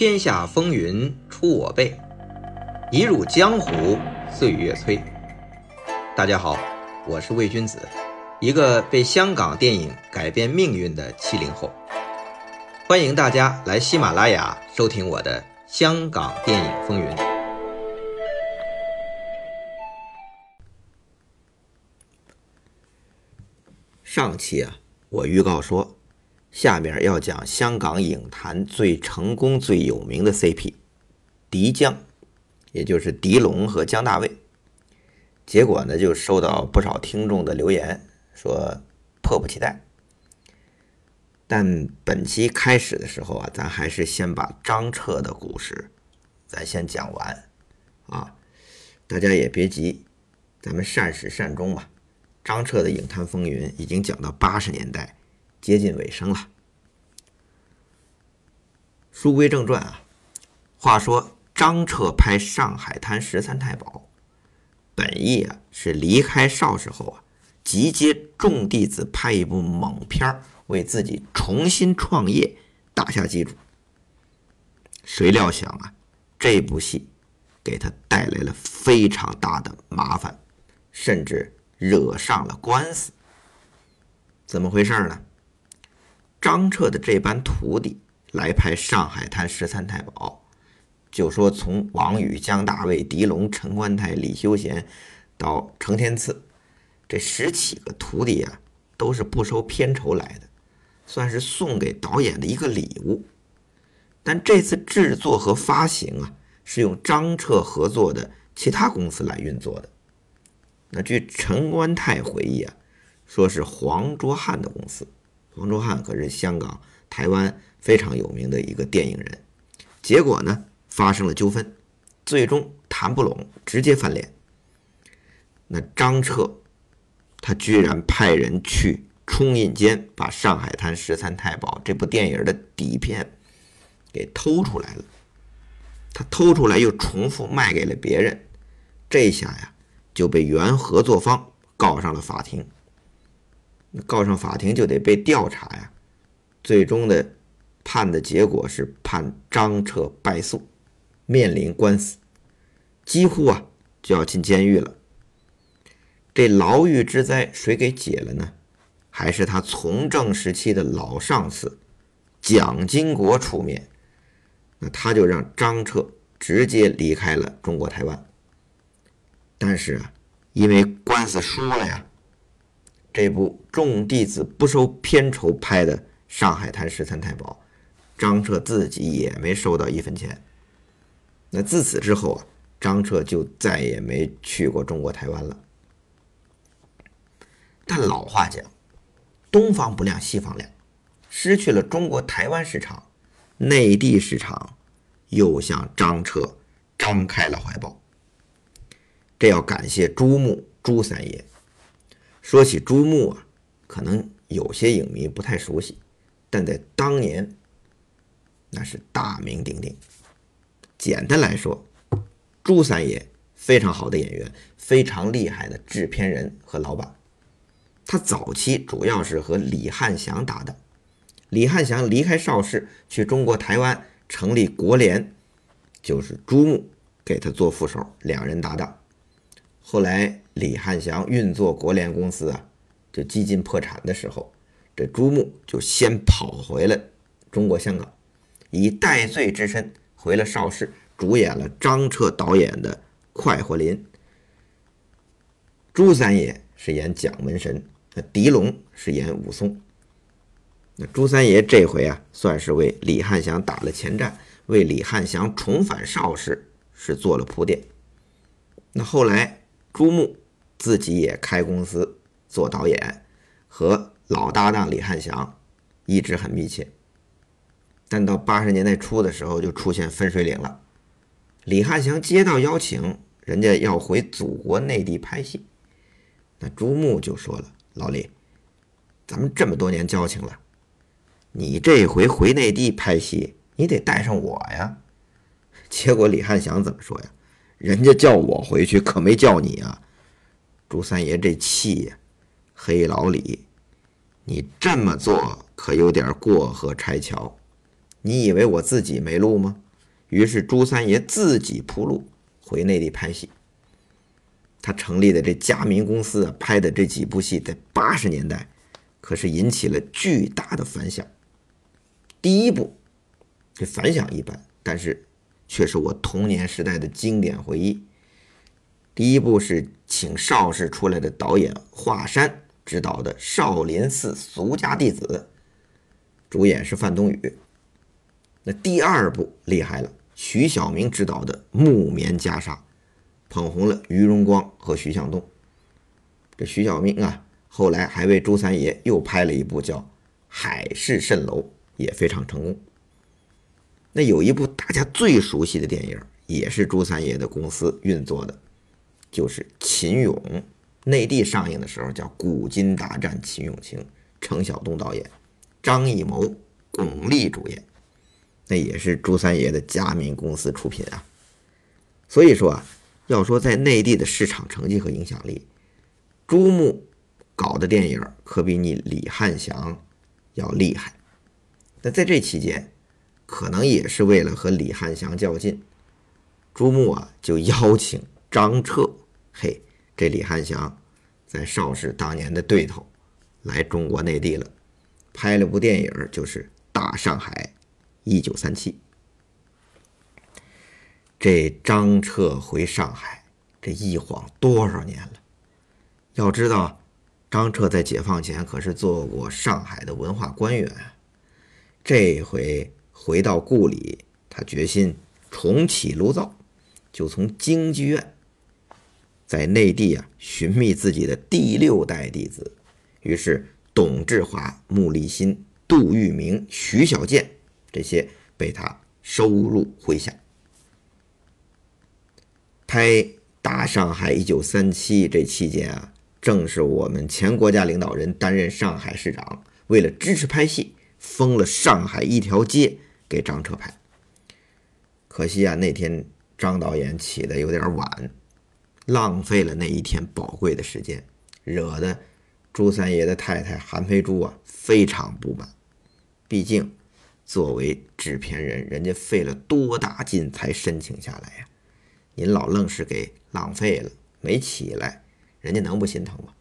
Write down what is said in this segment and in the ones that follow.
天下风云出我辈，一入江湖岁月催。大家好，我是魏君子，一个被香港电影改变命运的七零后。欢迎大家来喜马拉雅收听我的《香港电影风云》。上期啊，我预告说。下面要讲香港影坛最成功、最有名的 CP，狄江，也就是狄龙和江大卫。结果呢，就收到不少听众的留言，说迫不及待。但本期开始的时候啊，咱还是先把张彻的故事，咱先讲完啊。大家也别急，咱们善始善终吧。张彻的影坛风云已经讲到八十年代。接近尾声了。书归正传啊，话说张彻拍《上海滩十三太保》，本意啊是离开邵氏后啊，集结众弟子拍一部猛片为自己重新创业打下基础。谁料想啊，这部戏给他带来了非常大的麻烦，甚至惹上了官司。怎么回事呢？张彻的这班徒弟来拍《上海滩十三太保》，就说从王宇、江大卫、狄龙、陈观泰、李修贤到程天赐，这十几个徒弟啊，都是不收片酬来的，算是送给导演的一个礼物。但这次制作和发行啊，是用张彻合作的其他公司来运作的。那据陈观泰回忆啊，说是黄卓汉的公司。黄卓汉可是香港、台湾非常有名的一个电影人，结果呢发生了纠纷，最终谈不拢，直接翻脸。那张彻他居然派人去冲印间把《上海滩十三太保》这部电影的底片给偷出来了，他偷出来又重复卖给了别人，这下呀就被原合作方告上了法庭。告上法庭就得被调查呀，最终的判的结果是判张彻败诉，面临官司，几乎啊就要进监狱了。这牢狱之灾谁给解了呢？还是他从政时期的老上司蒋经国出面，那他就让张彻直接离开了中国台湾。但是啊，因为官司输了呀。这部众弟子不收片酬拍的《上海滩十三太保》，张彻自己也没收到一分钱。那自此之后啊，张彻就再也没去过中国台湾了。但老话讲，东方不亮西方亮，失去了中国台湾市场，内地市场又向张彻张开了怀抱。这要感谢朱木朱三爷。说起朱穆啊，可能有些影迷不太熟悉，但在当年那是大名鼎鼎。简单来说，朱三爷非常好的演员，非常厉害的制片人和老板。他早期主要是和李汉祥搭档，李汉祥离开邵氏去中国台湾成立国联，就是朱木给他做副手，两人搭档。后来。李汉祥运作国联公司啊，就几近破产的时候，这朱木就先跑回了中国香港，以戴罪之身回了邵氏，主演了张彻导演的《快活林》。朱三爷是演蒋门神，那狄龙是演武松。那朱三爷这回啊，算是为李汉祥打了前站，为李汉祥重返邵氏是做了铺垫。那后来朱木。自己也开公司做导演，和老搭档李汉祥一直很密切。但到八十年代初的时候，就出现分水岭了。李汉祥接到邀请，人家要回祖国内地拍戏，那朱木就说了：“老李，咱们这么多年交情了，你这回回内地拍戏，你得带上我呀。”结果李汉祥怎么说呀？人家叫我回去，可没叫你啊。朱三爷这气呀，黑老李，你这么做可有点过河拆桥。你以为我自己没路吗？于是朱三爷自己铺路回内地拍戏。他成立的这佳民公司啊，拍的这几部戏，在八十年代可是引起了巨大的反响。第一部这反响一般，但是却是我童年时代的经典回忆。第一部是请邵氏出来的导演华山执导的《少林寺俗家弟子》，主演是范冬雨。那第二部厉害了，徐晓明执导的《木棉袈裟》。捧红了于荣光和徐向东。这徐小明啊，后来还为朱三爷又拍了一部叫《海市蜃楼》，也非常成功。那有一部大家最熟悉的电影，也是朱三爷的公司运作的，就是《秦俑》。内地上映的时候叫《古今大战秦俑情》，程晓东导演，张艺谋、巩俐主演，那也是朱三爷的佳民公司出品啊。所以说啊。要说在内地的市场成绩和影响力，朱木搞的电影可比你李汉祥要厉害。那在这期间，可能也是为了和李汉祥较劲，朱木啊就邀请张彻，嘿，这李汉祥在邵氏当年的对头，来中国内地了，拍了部电影，就是《大上海一九三七》。这张彻回上海，这一晃多少年了？要知道，张彻在解放前可是做过上海的文化官员。这回回到故里，他决心重启炉灶，就从京剧院在内地啊寻觅自己的第六代弟子。于是，董志华、穆立新、杜聿明、徐小健这些被他收入麾下。拍《大上海一九三七》这期间啊，正是我们前国家领导人担任上海市长，为了支持拍戏，封了上海一条街给张彻拍。可惜啊，那天张导演起的有点晚，浪费了那一天宝贵的时间，惹得朱三爷的太太韩培珠啊非常不满。毕竟，作为制片人，人家费了多大劲才申请下来呀。您老愣是给浪费了，没起来，人家能不心疼吗？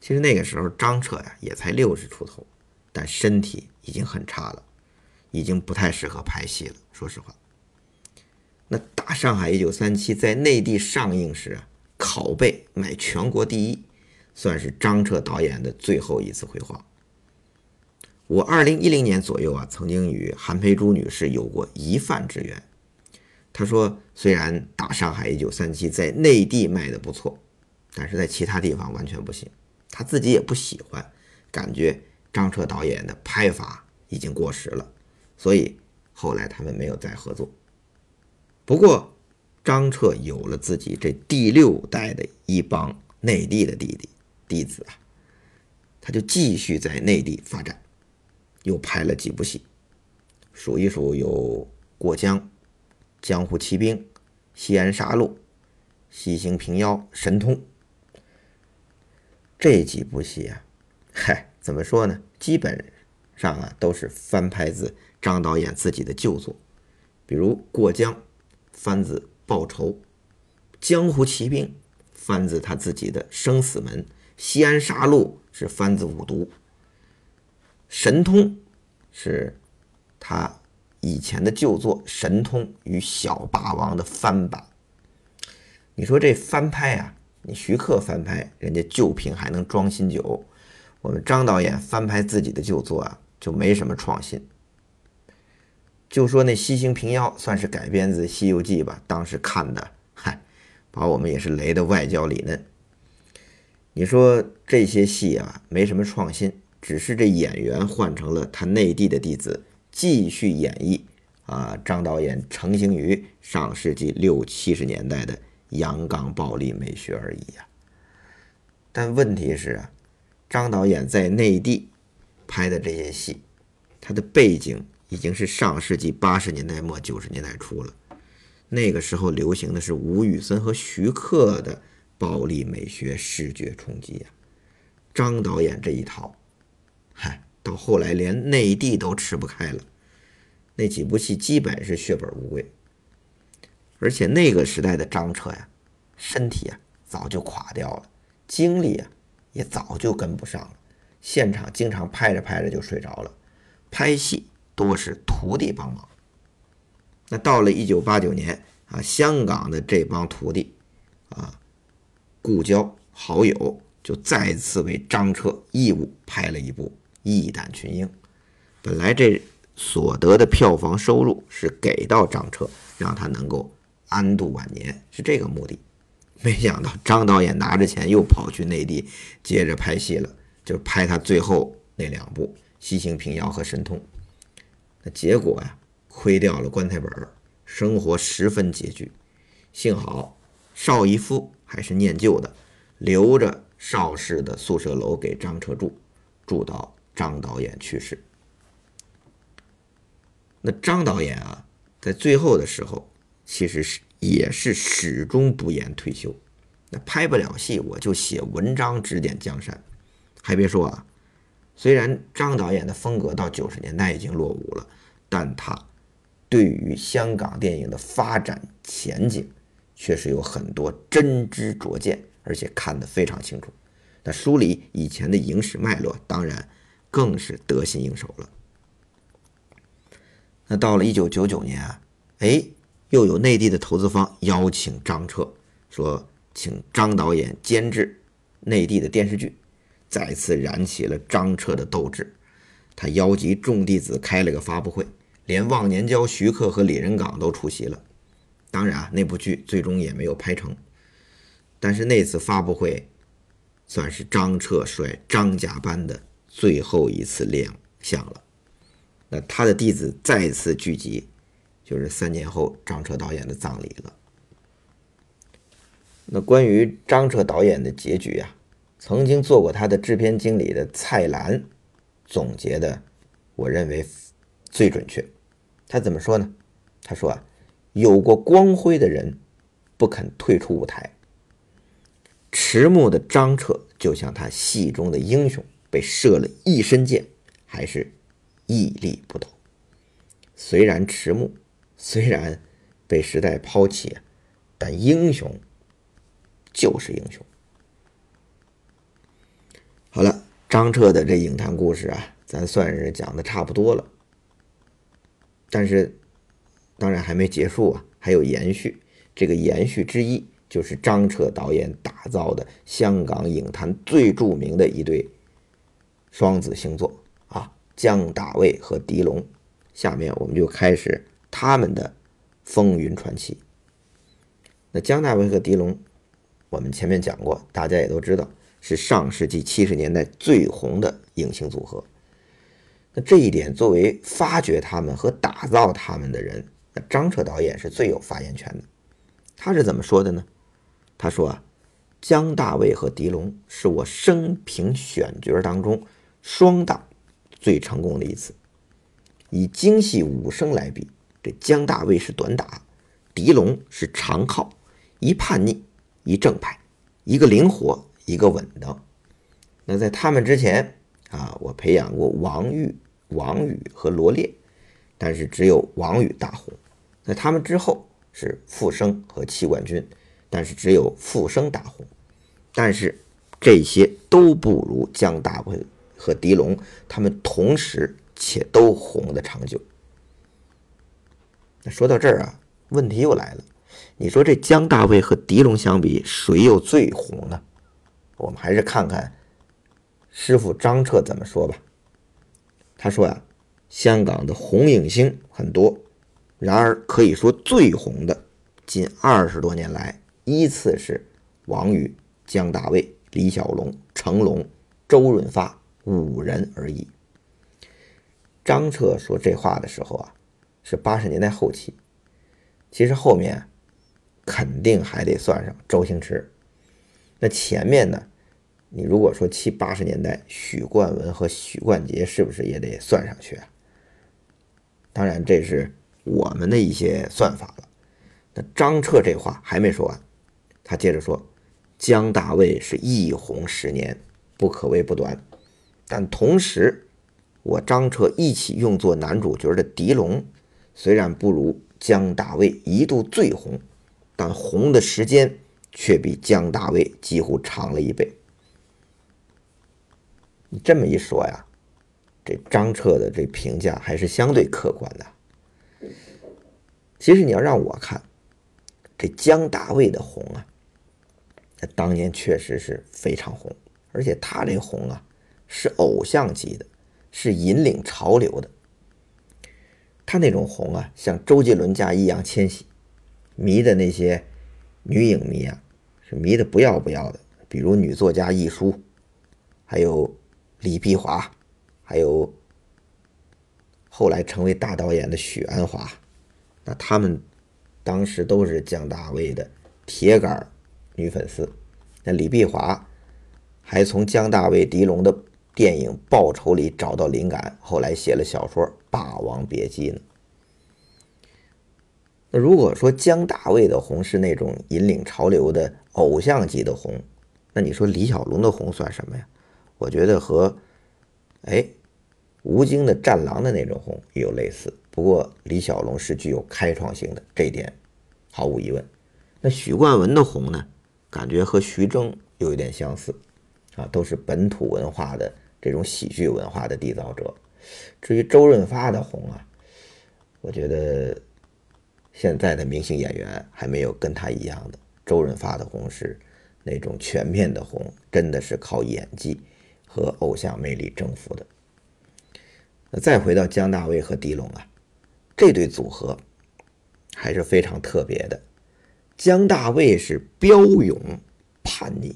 其实那个时候张彻呀也才六十出头，但身体已经很差了，已经不太适合拍戏了。说实话，那《大上海一九三七》在内地上映时啊，拷贝卖全国第一，算是张彻导演的最后一次辉煌。我二零一零年左右啊，曾经与韩培珠女士有过一饭之缘。他说：“虽然《大上海一九三七》在内地卖的不错，但是在其他地方完全不行。他自己也不喜欢，感觉张彻导演的拍法已经过时了，所以后来他们没有再合作。不过，张彻有了自己这第六代的一帮内地的弟弟弟子啊，他就继续在内地发展，又拍了几部戏，数一数有《过江》。”江湖奇兵、西安杀戮、西行平妖、神通这几部戏啊，嗨，怎么说呢？基本上啊都是翻拍自张导演自己的旧作，比如《过江》番子《报仇》，《江湖奇兵》番子他自己的《生死门》，《西安杀戮》是番子《五毒》，《神通》是他。以前的旧作《神通与小霸王》的翻版，你说这翻拍啊？你徐克翻拍，人家旧瓶还能装新酒；我们张导演翻拍自己的旧作啊，就没什么创新。就说那《西行平妖》算是改编自《西游记》吧，当时看的，嗨，把我们也是雷的外焦里嫩。你说这些戏啊，没什么创新，只是这演员换成了他内地的弟子。继续演绎啊，张导演成型于上世纪六七十年代的阳刚暴力美学而已呀。但问题是啊，张导演在内地拍的这些戏，他的背景已经是上世纪八十年代末九十年代初了。那个时候流行的是吴宇森和徐克的暴力美学视觉冲击呀。张导演这一套，嗨。到后来连内地都吃不开了，那几部戏基本是血本无归。而且那个时代的张彻呀，身体啊早就垮掉了，精力啊也早就跟不上了，现场经常拍着拍着就睡着了，拍戏多是徒弟帮忙。那到了一九八九年啊，香港的这帮徒弟啊，故交好友就再次为张彻义务拍了一部《义胆群英》。本来这所得的票房收入是给到张彻，让他能够安度晚年，是这个目的。没想到张导演拿着钱又跑去内地接着拍戏了，就拍他最后那两部《西行平遥》和《神通》。那结果呀？亏掉了棺材本，生活十分拮据。幸好邵逸夫还是念旧的，留着邵氏的宿舍楼给张彻住，住到张导演去世。那张导演啊，在最后的时候，其实是也是始终不言退休。那拍不了戏，我就写文章指点江山。还别说啊，虽然张导演的风格到九十年代已经落伍了，但他。对于香港电影的发展前景，确实有很多真知灼见，而且看得非常清楚。那梳理以前的影史脉络，当然更是得心应手了。那到了一九九九年啊，哎，又有内地的投资方邀请张彻，说请张导演监制内地的电视剧，再次燃起了张彻的斗志。他邀集众弟子开了个发布会。连忘年交徐克和李仁港都出席了，当然啊，那部剧最终也没有拍成。但是那次发布会，算是张彻率张家班的最后一次亮相了。那他的弟子再次聚集，就是三年后张彻导演的葬礼了。那关于张彻导演的结局啊，曾经做过他的制片经理的蔡澜总结的，我认为最准确。他怎么说呢？他说啊，有过光辉的人不肯退出舞台。迟暮的张彻就像他戏中的英雄，被射了一身箭，还是屹立不倒。虽然迟暮，虽然被时代抛弃，但英雄就是英雄。好了，张彻的这影坛故事啊，咱算是讲的差不多了。但是，当然还没结束啊，还有延续。这个延续之一就是张彻导演打造的香港影坛最著名的一对双子星座啊，姜大卫和狄龙。下面我们就开始他们的风云传奇。那姜大卫和狄龙，我们前面讲过，大家也都知道，是上世纪七十年代最红的影星组合。那这一点，作为发掘他们和打造他们的人，那张彻导演是最有发言权的。他是怎么说的呢？他说啊，姜大卫和狄龙是我生平选角当中双档最成功的一次。以精细武生来比，这姜大卫是短打，狄龙是长靠，一叛逆，一正派，一个灵活，一个稳当。那在他们之前。啊，我培养过王玉、王宇和罗烈，但是只有王宇大红。在他们之后是傅生和戚冠军，但是只有傅生大红。但是这些都不如姜大卫和狄龙，他们同时且都红的长久。那说到这儿啊，问题又来了，你说这姜大卫和狄龙相比，谁又最红呢？我们还是看看。师傅张彻怎么说吧？他说呀，香港的红影星很多，然而可以说最红的，近二十多年来依次是王宇、姜大卫、李小龙、成龙、周润发五人而已。张彻说这话的时候啊，是八十年代后期，其实后面肯定还得算上周星驰，那前面呢？你如果说七八十年代，许冠文和许冠杰是不是也得算上去啊？当然，这是我们的一些算法了。那张彻这话还没说完，他接着说：“姜大卫是一红十年，不可谓不短。但同时，我张彻一起用作男主角的狄龙，虽然不如江大卫一度最红，但红的时间却比江大卫几乎长了一倍。你这么一说呀，这张彻的这评价还是相对客观的。其实你要让我看，这姜大卫的红啊，那当年确实是非常红，而且他这红啊是偶像级的，是引领潮流的。他那种红啊，像周杰伦加易烊千玺，迷的那些女影迷啊，是迷的不要不要的。比如女作家亦舒，还有李碧华，还有后来成为大导演的许鞍华。那他们当时都是江大卫的铁杆女粉丝。那李碧华还从江大卫、狄龙的电影《报仇》里找到灵感，后来写了小说《霸王别姬》呢。那如果说江大卫的红是那种引领潮流的偶像级的红，那你说李小龙的红算什么呀？我觉得和哎吴京的《战狼》的那种红也有类似。不过李小龙是具有开创性的，这一点毫无疑问。那许冠文的红呢？感觉和徐峥有一点相似，啊，都是本土文化的这种喜剧文化的缔造者。至于周润发的红啊，我觉得现在的明星演员还没有跟他一样的。周润发的红是那种全面的红，真的是靠演技和偶像魅力征服的。那再回到姜大卫和狄龙啊。这对组合还是非常特别的。姜大卫是彪勇叛逆，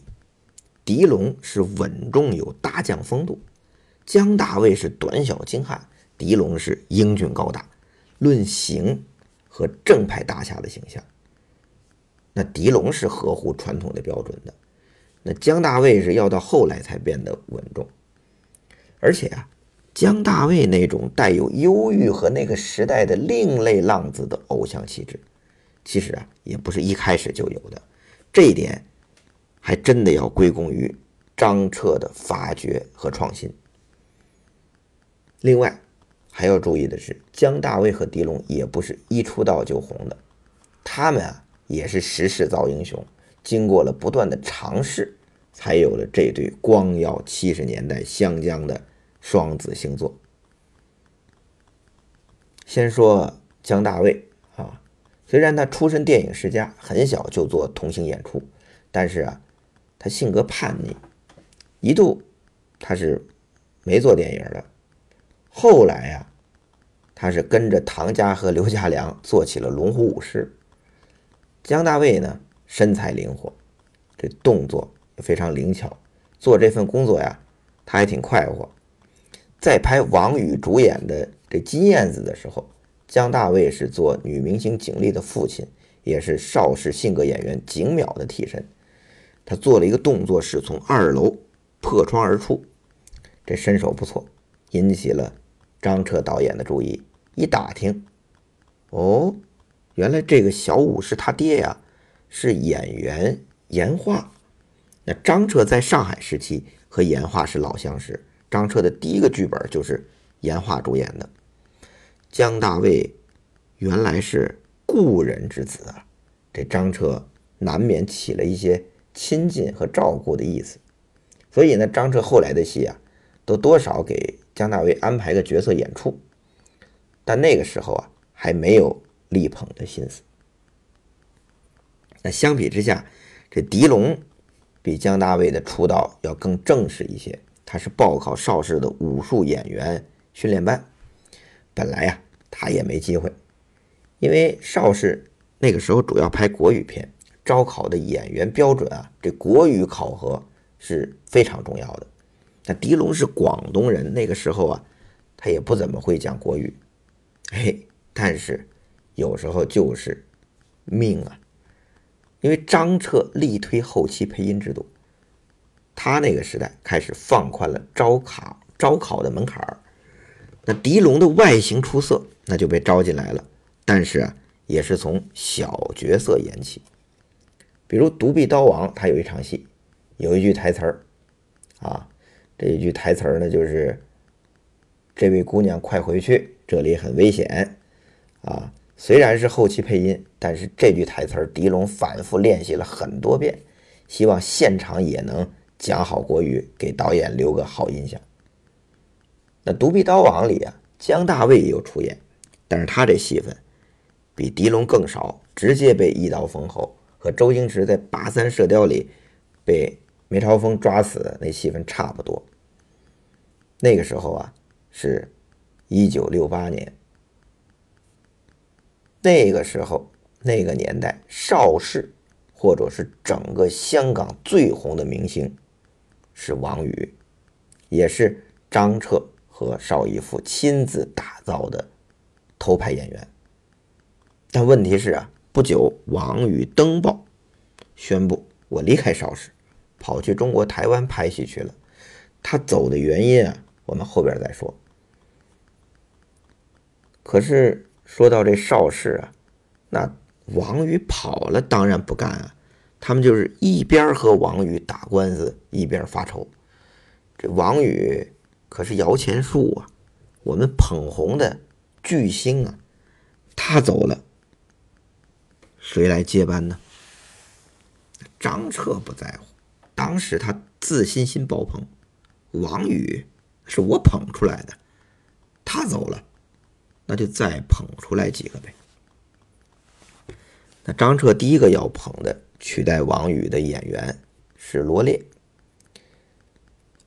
狄龙是稳重有大将风度。姜大卫是短小精悍，狄龙是英俊高大。论形和正派大侠的形象，那狄龙是合乎传统的标准的。那姜大卫是要到后来才变得稳重，而且啊。姜大卫那种带有忧郁和那个时代的另类浪子的偶像气质，其实啊也不是一开始就有的，这一点还真的要归功于张彻的发掘和创新。另外还要注意的是，姜大卫和狄龙也不是一出道就红的，他们啊也是时势造英雄，经过了不断的尝试，才有了这对光耀七十年代湘江的。双子星座。先说姜大卫啊，虽然他出身电影世家，很小就做童星演出，但是啊，他性格叛逆，一度他是没做电影的。后来呀，他是跟着唐家和刘家良做起了龙虎武师。姜大卫呢，身材灵活，这动作也非常灵巧，做这份工作呀，他还挺快活。在拍王宇主演的这《金燕子》的时候，姜大卫是做女明星景丽的父亲，也是邵氏性格演员景淼的替身。他做了一个动作，是从二楼破窗而出，这身手不错，引起了张彻导演的注意。一打听，哦，原来这个小武是他爹呀，是演员严化。那张彻在上海时期和严化是老相识。张彻的第一个剧本就是严化主演的。姜大卫原来是故人之子啊，这张彻难免起了一些亲近和照顾的意思。所以呢，张彻后来的戏啊，都多少给姜大卫安排个角色演出。但那个时候啊，还没有力捧的心思。那相比之下，这狄龙比姜大卫的出道要更正式一些。他是报考邵氏的武术演员训练班，本来呀他也没机会，因为邵氏那个时候主要拍国语片，招考的演员标准啊，这国语考核是非常重要的。那狄龙是广东人，那个时候啊，他也不怎么会讲国语，嘿，但是有时候就是命啊，因为张彻力推后期配音制度。他那个时代开始放宽了招考招考的门槛儿，那狄龙的外形出色，那就被招进来了。但是啊，也是从小角色演起，比如《独臂刀王》，他有一场戏，有一句台词儿，啊，这一句台词儿呢，就是“这位姑娘快回去，这里很危险”，啊，虽然是后期配音，但是这句台词儿狄龙反复练习了很多遍，希望现场也能讲好国语，给导演留个好印象。那《独臂刀王》里啊，姜大卫也有出演，但是他这戏份比狄龙更少，直接被一刀封喉，和周星驰在《八三射雕》里被梅超风抓死那戏份差不多。那个时候啊，是一九六八年。那个时候，那个年代，邵氏或者是整个香港最红的明星是王宇，也是张彻和邵逸夫亲自打造的头牌演员。但问题是啊，不久王宇登报宣布我离开邵氏，跑去中国台湾拍戏去了。他走的原因啊，我们后边再说。可是。说到这邵氏啊，那王宇跑了，当然不干啊。他们就是一边和王宇打官司，一边发愁。这王宇可是摇钱树啊，我们捧红的巨星啊，他走了，谁来接班呢？张彻不在乎，当时他自信心爆棚。王宇是我捧出来的，他走了。那就再捧出来几个呗。那张彻第一个要捧的取代王宇的演员是罗烈。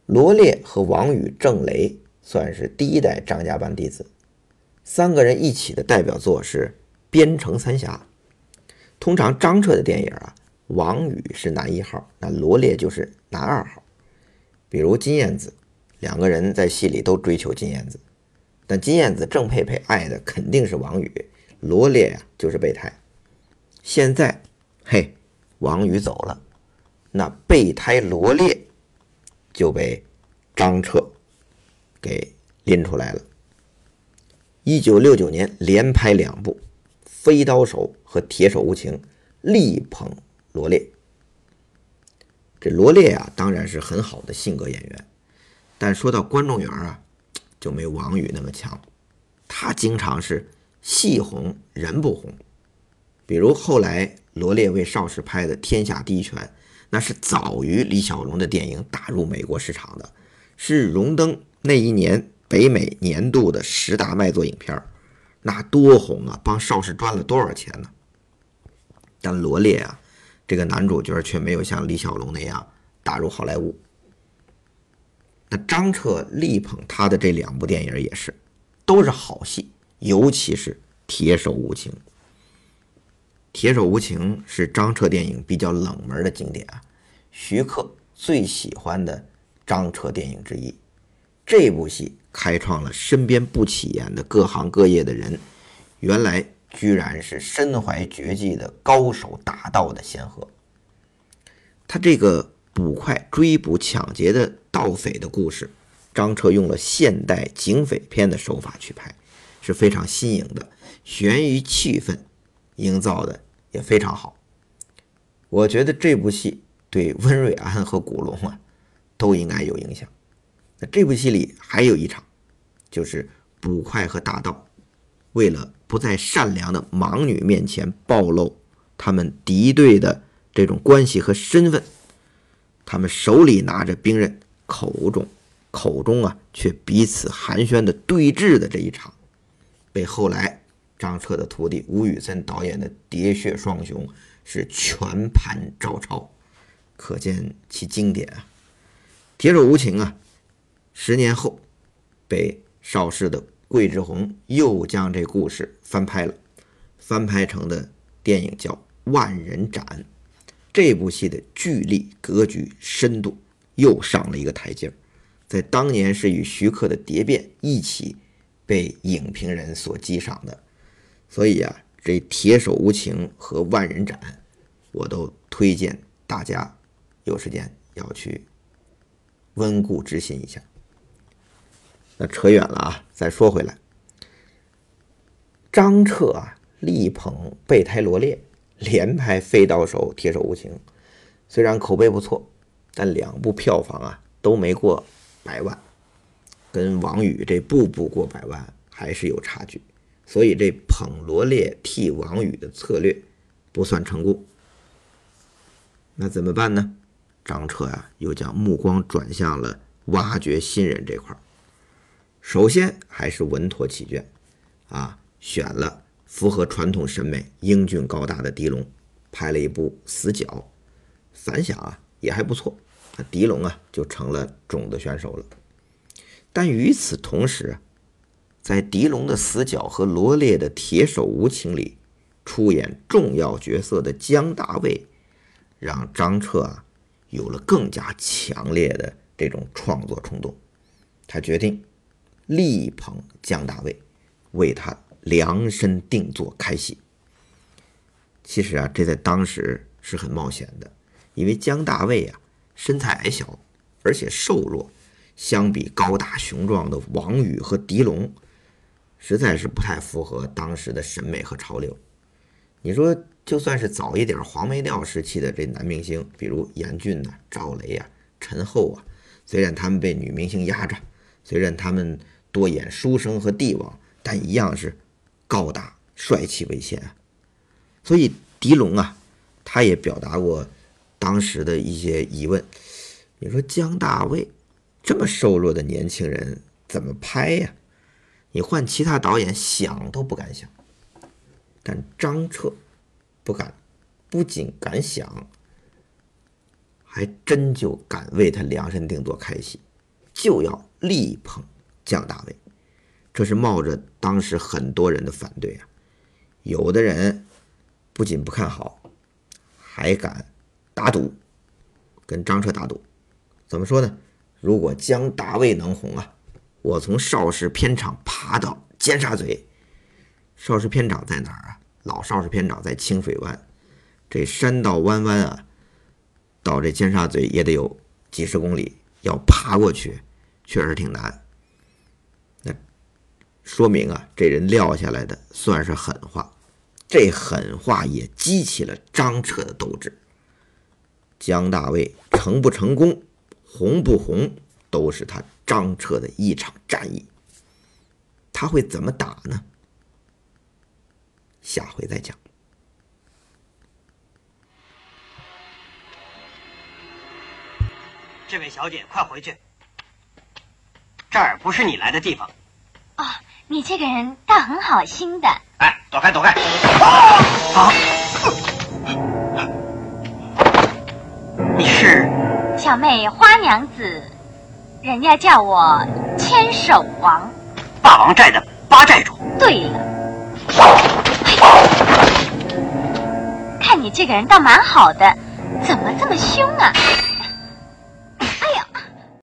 罗烈和王宇、郑雷算是第一代张家班弟子，三个人一起的代表作是《边城三侠》。通常张彻的电影啊，王宇是男一号，那罗烈就是男二号。比如金燕子，两个人在戏里都追求金燕子。但金燕子、郑佩佩爱的肯定是王宇，罗烈呀就是备胎。现在，嘿，王宇走了，那备胎罗烈就被张彻给拎出来了。一九六九年连拍两部《飞刀手》和《铁手无情》，力捧罗烈。这罗烈啊，当然是很好的性格演员，但说到观众缘啊。就没王宇那么强，他经常是戏红人不红。比如后来罗烈为邵氏拍的《天下第一拳》，那是早于李小龙的电影打入美国市场的，是荣登那一年北美年度的十大卖座影片那多红啊，帮邵氏赚了多少钱呢？但罗烈啊，这个男主角却没有像李小龙那样打入好莱坞。那张彻力捧他的这两部电影也是，都是好戏，尤其是《铁手无情》。《铁手无情》是张彻电影比较冷门的经典啊，徐克最喜欢的张彻电影之一。这部戏开创了身边不起眼的各行各业的人，原来居然是身怀绝技的高手大盗的先河。他这个。捕快追捕抢劫的盗匪的故事，张彻用了现代警匪片的手法去拍，是非常新颖的，悬疑气氛营造的也非常好。我觉得这部戏对温瑞安和古龙啊都应该有影响。那这部戏里还有一场，就是捕快和大盗为了不在善良的盲女面前暴露他们敌对的这种关系和身份。他们手里拿着兵刃，口中口中啊却彼此寒暄的对峙的这一场，被后来张彻的徒弟吴宇森导演的《喋血双雄》是全盘照抄，可见其经典啊。《铁手无情》啊，十年后被邵氏的桂志红又将这故事翻拍了，翻拍成的电影叫《万人斩》。这部戏的剧力、格局、深度又上了一个台阶儿，在当年是与徐克的《蝶变》一起被影评人所激赏的，所以啊，这《铁手无情》和《万人斩》，我都推荐大家有时间要去温故知新一下。那扯远了啊，再说回来，张彻啊力捧备胎罗列。连拍《飞刀手》《铁手无情》，虽然口碑不错，但两部票房啊都没过百万，跟王宇这步步过百万还是有差距。所以这捧罗列替王宇的策略不算成功。那怎么办呢？张彻啊，又将目光转向了挖掘新人这块儿。首先还是稳妥起见，啊，选了符合传统审美、英俊高大的狄龙，拍了一部《死角》，反响啊也还不错。那狄龙啊就成了种子选手了。但与此同时，在狄龙的《死角》和罗烈的《铁手无情》里出演重要角色的姜大卫。让张彻啊有了更加强烈的这种创作冲动，他决定力捧姜大卫，为他量身定做开戏。其实啊，这在当时是很冒险的，因为姜大卫啊身材矮小，而且瘦弱，相比高大雄壮的王宇和狄龙，实在是不太符合当时的审美和潮流。你说？就算是早一点黄梅调时期的这男明星，比如严俊呐、赵雷啊、陈厚啊，虽然他们被女明星压着，虽然他们多演书生和帝王，但一样是高大帅气为先啊。所以狄龙啊，他也表达过当时的一些疑问：你说姜大卫这么瘦弱的年轻人怎么拍呀？你换其他导演想都不敢想。但张彻。不敢，不仅敢想，还真就敢为他量身定做开戏，就要力捧姜大卫。这是冒着当时很多人的反对啊！有的人不仅不看好，还敢打赌，跟张彻打赌。怎么说呢？如果姜大卫能红啊，我从邵氏片场爬到尖沙咀。邵氏片场在哪儿啊？老邵氏片场在清水湾，这山道弯弯啊，到这尖沙咀也得有几十公里，要爬过去，确实挺难。那说明啊，这人撂下来的算是狠话，这狠话也激起了张彻的斗志。姜大卫成不成功，红不红，都是他张彻的一场战役。他会怎么打呢？下回再讲。这位小姐，快回去，这儿不是你来的地方。哦，你这个人倒很好心的。哎，躲开，躲开！啊！好，你是小妹花娘子，人家叫我千手王，霸王寨的八寨主。对了。看你这个人倒蛮好的，怎么这么凶啊？